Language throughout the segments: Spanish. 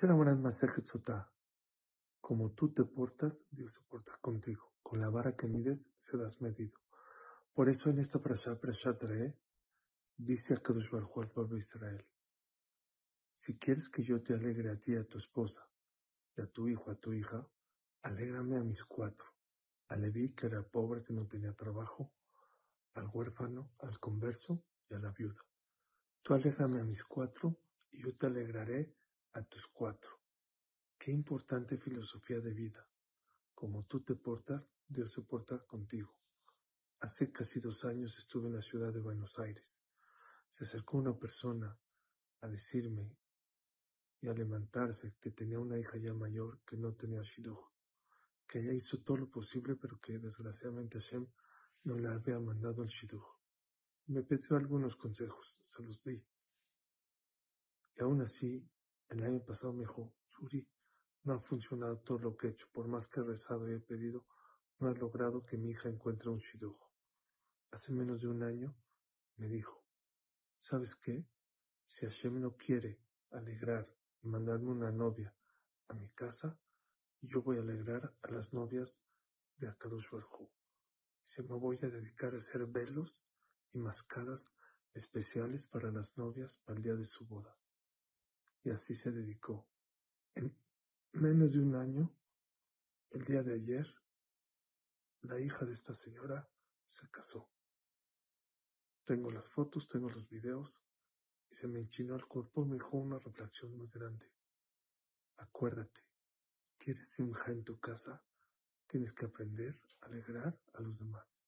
Dice la Masejet Sotá, como tú te portas, Dios se porta contigo. Con la vara que mides, serás medido. Por eso en esta parasha, Parashat dice a Kadosh Baruj al pueblo de Israel, si quieres que yo te alegre a ti, a tu esposa, y a tu hijo, a tu hija, alégrame a mis cuatro. A Leví, que era pobre, que no tenía trabajo, al huérfano, al converso y a la viuda. Tú alégrame a mis cuatro y yo te alegraré a tus cuatro. Qué importante filosofía de vida. Como tú te portas, Dios se porta contigo. Hace casi dos años estuve en la ciudad de Buenos Aires. Se acercó una persona a decirme y a levantarse que tenía una hija ya mayor que no tenía shidduch, que ella hizo todo lo posible pero que desgraciadamente Hashem no le había mandado el shidduch. Me pidió algunos consejos, se los di. Y aún así, el año pasado me dijo, Suri, no ha funcionado todo lo que he hecho, por más que he rezado y he pedido, no he logrado que mi hija encuentre un shidduch. Hace menos de un año me dijo, ¿sabes qué? Si Hashem no quiere alegrar y mandarme una novia a mi casa, yo voy a alegrar a las novias de Akadosh Barjú. Se me voy a dedicar a hacer velos y mascadas especiales para las novias para el día de su boda. Y así se dedicó. En menos de un año, el día de ayer, la hija de esta señora se casó. Tengo las fotos, tengo los videos y se me enchinó el cuerpo, me dejó una reflexión muy grande. Acuérdate, ¿quieres simja en tu casa? Tienes que aprender a alegrar a los demás.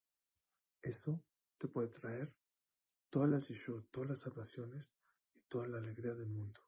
Eso te puede traer todas las issues, todas las salvaciones y toda la alegría del mundo.